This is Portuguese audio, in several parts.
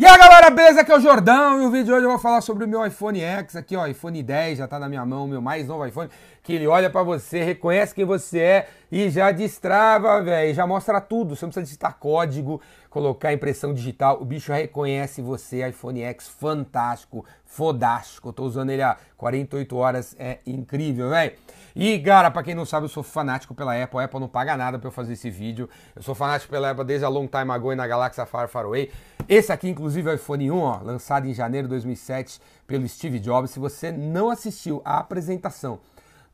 E aí galera, beleza? Aqui é o Jordão e o vídeo de hoje eu vou falar sobre o meu iPhone X aqui, ó, iPhone 10, já tá na minha mão, meu mais novo iPhone, que ele olha para você, reconhece quem você é e já destrava, velho, já mostra tudo, você não precisa digitar código, colocar impressão digital, o bicho reconhece você, iPhone X fantástico, fodástico, eu tô usando ele há 48 horas, é incrível, velho. E, cara, pra quem não sabe, eu sou fanático pela Apple. A Apple não paga nada pra eu fazer esse vídeo. Eu sou fanático pela Apple desde a long time ago na Galaxy Far Far Away. Esse aqui, inclusive, é o iPhone 1, ó, lançado em janeiro de 2007 pelo Steve Jobs. Se você não assistiu a apresentação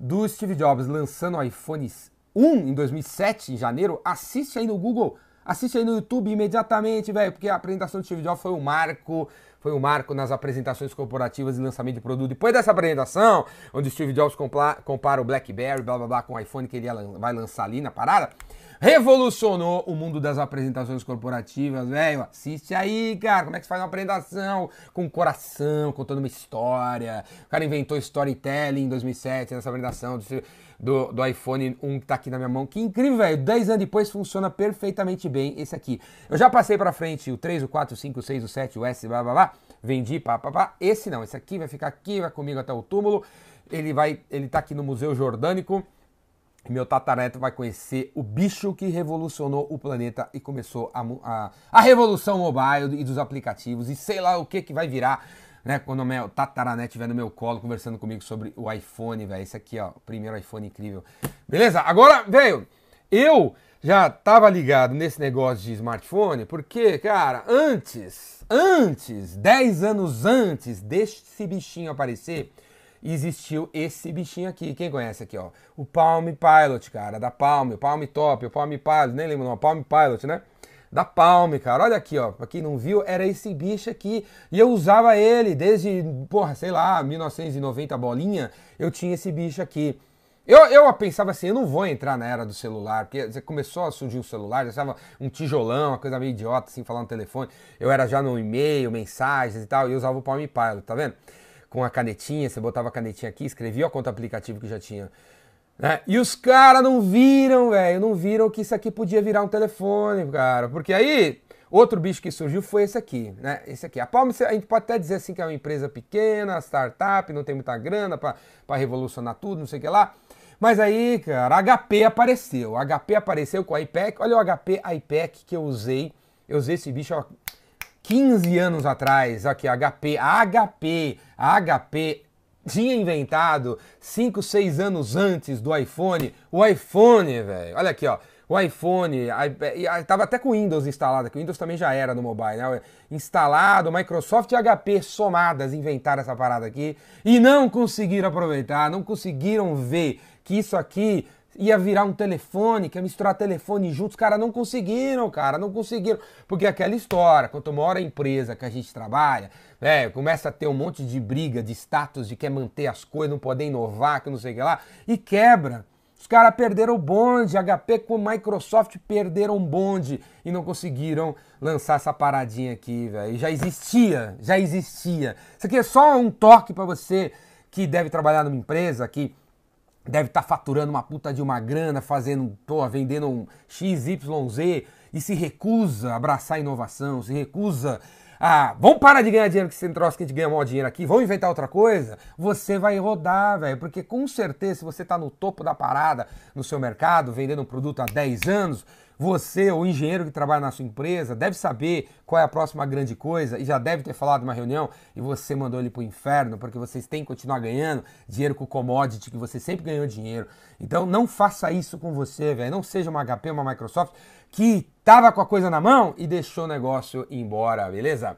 do Steve Jobs lançando o iPhone 1 em 2007, em janeiro, assiste aí no Google Assiste aí no YouTube imediatamente, velho, porque a apresentação do Steve Jobs foi um marco, foi um marco nas apresentações corporativas e lançamento de produto. Depois dessa apresentação, onde o Steve Jobs compara o BlackBerry, blá blá blá, com o iPhone que ele vai lançar ali na parada, revolucionou o mundo das apresentações corporativas, velho. Assiste aí, cara, como é que se faz uma apresentação com coração, contando uma história. O cara inventou storytelling em 2007 nessa apresentação do do, do iPhone 1 que tá aqui na minha mão. Que incrível, velho. 10 anos depois funciona perfeitamente bem esse aqui. Eu já passei para frente o 3, o 4, o 5, o 6, o 7, o S, blá blá blá. Vendi, pá, pá, pá. Esse não, esse aqui vai ficar aqui, vai comigo até o túmulo. Ele vai, ele tá aqui no Museu Jordânico. Meu tataraneto vai conhecer o bicho que revolucionou o planeta e começou a, a, a revolução mobile e dos aplicativos e sei lá o que que vai virar né? Quando meu tataranet estiver no meu colo conversando comigo sobre o iPhone, velho. Esse aqui, ó, o primeiro iPhone incrível. Beleza? Agora, velho, eu já tava ligado nesse negócio de smartphone, porque, cara, antes, antes, 10 anos antes desse bichinho aparecer, existiu esse bichinho aqui. Quem conhece aqui, ó? O Palm Pilot, cara, da Palm, o Palm Top, o Palm Pilot, nem lembro não, Palm Pilot, né? da Palme, cara. Olha aqui, ó. Pra quem não viu, era esse bicho aqui. E eu usava ele desde, porra, sei lá, 1990 bolinha. Eu tinha esse bicho aqui. Eu, eu pensava assim, eu não vou entrar na era do celular, porque começou a surgir o celular, já estava um tijolão, uma coisa meio idiota, assim, falando no telefone. Eu era já no e-mail, mensagens e tal, e eu usava o Palm Pilot, tá vendo? Com a canetinha, você botava a canetinha aqui, escrevia a conta aplicativo que já tinha né? E os caras não viram, velho, não viram que isso aqui podia virar um telefone, cara. Porque aí, outro bicho que surgiu foi esse aqui, né? Esse aqui. A Palm, a gente pode até dizer assim que é uma empresa pequena, startup, não tem muita grana para revolucionar tudo, não sei o que lá. Mas aí, cara, HP apareceu. HP apareceu com o iPad. Olha o HP iPad que eu usei. Eu usei esse bicho ó, 15 anos atrás. Aqui, HP, HP, HP tinha inventado 5, 6 anos antes do iPhone, o iPhone, velho. Olha aqui, ó. O iPhone, estava até com o Windows instalado, que o Windows também já era no mobile, né? Instalado, Microsoft e HP somadas inventaram essa parada aqui e não conseguiram aproveitar, não conseguiram ver que isso aqui ia virar um telefone, que ia misturar telefone juntos. Os caras não conseguiram, cara, não conseguiram. Porque aquela história, quanto maior a empresa que a gente trabalha, é, começa a ter um monte de briga, de status, de quer manter as coisas, não poder inovar, que não sei o que lá, e quebra. Os caras perderam o bonde, HP com Microsoft perderam o bonde e não conseguiram lançar essa paradinha aqui, velho. Já existia, já existia. Isso aqui é só um toque para você que deve trabalhar numa empresa que deve estar tá faturando uma puta de uma grana, fazendo, pô, vendendo um XYZ e se recusa a abraçar a inovação, se recusa a. Vamos parar de ganhar dinheiro que esse troço que a gente ganha mal dinheiro aqui, vamos inventar outra coisa, você vai rodar, velho. Porque com certeza, se você está no topo da parada no seu mercado, vendendo um produto há 10 anos, você, o engenheiro que trabalha na sua empresa, deve saber qual é a próxima grande coisa e já deve ter falado numa reunião e você mandou ele para o inferno porque vocês têm que continuar ganhando dinheiro com commodity, que você sempre ganhou dinheiro. Então não faça isso com você, velho. Não seja uma HP, uma Microsoft que tava com a coisa na mão e deixou o negócio embora, beleza?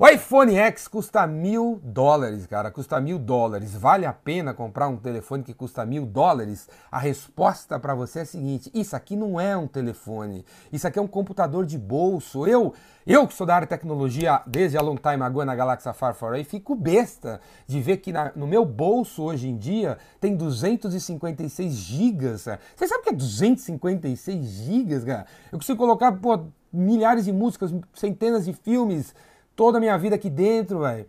O iPhone X custa mil dólares, cara. Custa mil dólares. Vale a pena comprar um telefone que custa mil dólares? A resposta para você é a seguinte: isso aqui não é um telefone. Isso aqui é um computador de bolso. Eu, eu que sou da área de tecnologia desde a long time ago na Galaxy Far Far Away, fico besta de ver que na, no meu bolso hoje em dia tem 256 gigas. Você sabe o que é 256 gigas, cara? Eu consigo colocar pô, milhares de músicas, centenas de filmes toda a minha vida aqui dentro, velho.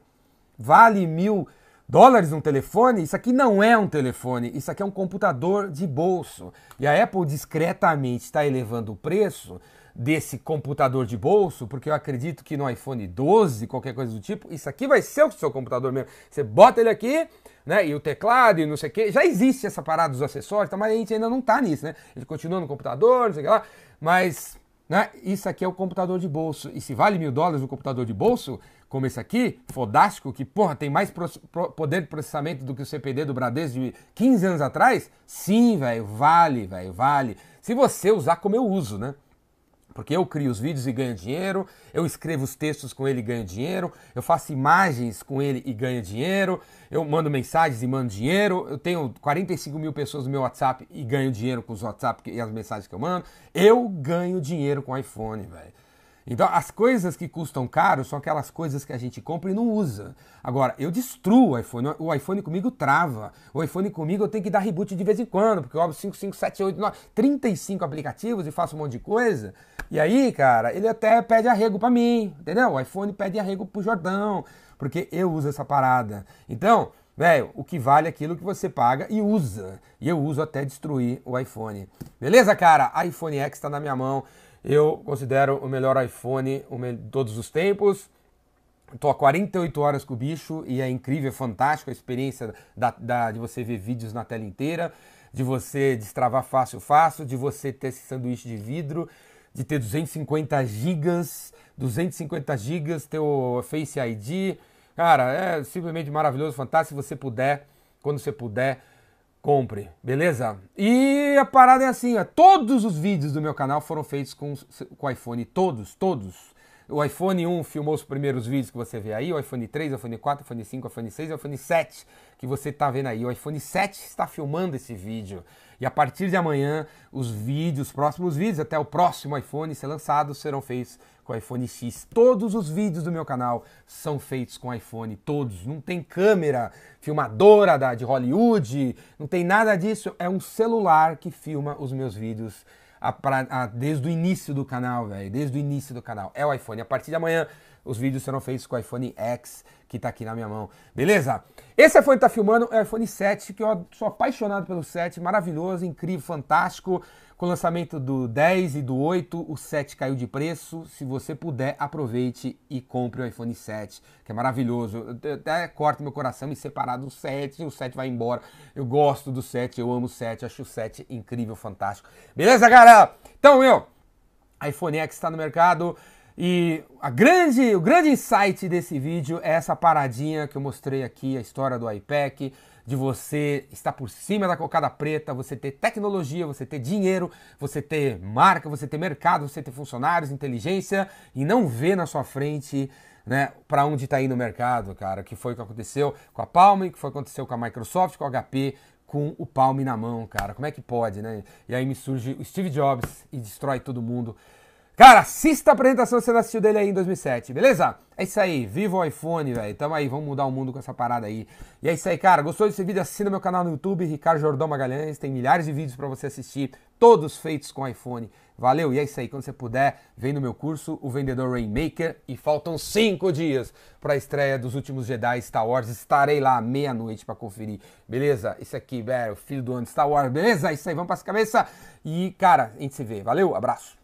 Vale mil dólares um telefone? Isso aqui não é um telefone, isso aqui é um computador de bolso. E a Apple discretamente está elevando o preço desse computador de bolso, porque eu acredito que no iPhone 12, qualquer coisa do tipo, isso aqui vai ser o seu computador mesmo. Você bota ele aqui, né? E o teclado e não sei o que. Já existe essa parada dos acessórios, mas a gente ainda não tá nisso, né? Ele continua no computador, não sei o que lá. Mas, né? Isso aqui é o computador de bolso. E se vale mil dólares o computador de bolso, como esse aqui, fodástico, que, porra, tem mais poder de processamento do que o CPD do Bradesco de 15 anos atrás, sim, velho, vale, velho, vale. Se você usar como eu uso, né? Porque eu crio os vídeos e ganho dinheiro, eu escrevo os textos com ele e ganho dinheiro, eu faço imagens com ele e ganho dinheiro, eu mando mensagens e mando dinheiro, eu tenho 45 mil pessoas no meu WhatsApp e ganho dinheiro com os WhatsApp e as mensagens que eu mando. Eu ganho dinheiro com iPhone, velho. Então, as coisas que custam caro são aquelas coisas que a gente compra e não usa. Agora, eu destruo o iPhone. O iPhone comigo trava. O iPhone comigo eu tenho que dar reboot de vez em quando, porque eu abro 5, 5, 7, 8, 9, 35 aplicativos e faço um monte de coisa. E aí, cara, ele até pede arrego para mim, entendeu? O iPhone pede arrego pro Jordão, porque eu uso essa parada. Então, velho, o que vale é aquilo que você paga e usa. E eu uso até destruir o iPhone. Beleza, cara? iPhone X está na minha mão. Eu considero o melhor iPhone de todos os tempos. Estou há 48 horas com o bicho e é incrível, é fantástico a experiência da, da, de você ver vídeos na tela inteira, de você destravar fácil, fácil, de você ter esse sanduíche de vidro, de ter 250 gigas, 250 gigas, ter o Face ID. Cara, é simplesmente maravilhoso, fantástico. Se você puder, quando você puder, compre, beleza? E a parada é assim, ó, todos os vídeos do meu canal foram feitos com, com iPhone, todos, todos. O iPhone 1 filmou os primeiros vídeos que você vê aí, o iPhone 3, o iPhone 4, o iPhone 5, o iPhone 6 e o iPhone 7 que você está vendo aí. O iPhone 7 está filmando esse vídeo. E a partir de amanhã, os vídeos, os próximos vídeos, até o próximo iPhone ser lançado, serão feitos com o iPhone X. Todos os vídeos do meu canal são feitos com iPhone, todos. Não tem câmera filmadora da, de Hollywood, não tem nada disso. É um celular que filma os meus vídeos a, a, desde o início do canal, velho. Desde o início do canal. É o iPhone. A partir de amanhã, os vídeos serão feitos com o iPhone X, que está aqui na minha mão. Beleza? Esse iPhone está filmando é o iPhone 7, que eu sou apaixonado pelo 7, maravilhoso, incrível, fantástico. Com o lançamento do 10 e do 8, o 7 caiu de preço. Se você puder, aproveite e compre o iPhone 7, que é maravilhoso. Eu até corto meu coração me separar do 7, o 7 vai embora. Eu gosto do 7, eu amo o 7, acho o 7 incrível, fantástico. Beleza, galera? Então, meu, iPhone X está no mercado. E a grande, o grande insight desse vídeo é essa paradinha que eu mostrei aqui, a história do iPad, de você estar por cima da cocada preta, você ter tecnologia, você ter dinheiro, você ter marca, você ter mercado, você ter funcionários, inteligência e não ver na sua frente né, para onde está indo o mercado, cara, que foi o que aconteceu com a Palm, que foi o que aconteceu com a Microsoft, com a HP, com o Palm na mão, cara. Como é que pode, né? E aí me surge o Steve Jobs e destrói todo mundo. Cara, assista a apresentação se você não assistiu dele aí em 2007, beleza? É isso aí, viva o iPhone, velho. Tamo aí, vamos mudar o mundo com essa parada aí. E é isso aí, cara. Gostou desse vídeo? Assina meu canal no YouTube, Ricardo Jordão Magalhães. Tem milhares de vídeos para você assistir, todos feitos com iPhone. Valeu, e é isso aí. Quando você puder, vem no meu curso, O Vendedor Rainmaker. E faltam cinco dias para a estreia dos últimos Jedi Star Wars. Estarei lá meia-noite para conferir, beleza? Isso aqui, velho, filho do ano Star Wars, beleza? É isso aí, vamos para as cabeças. E, cara, a gente se vê. Valeu, abraço.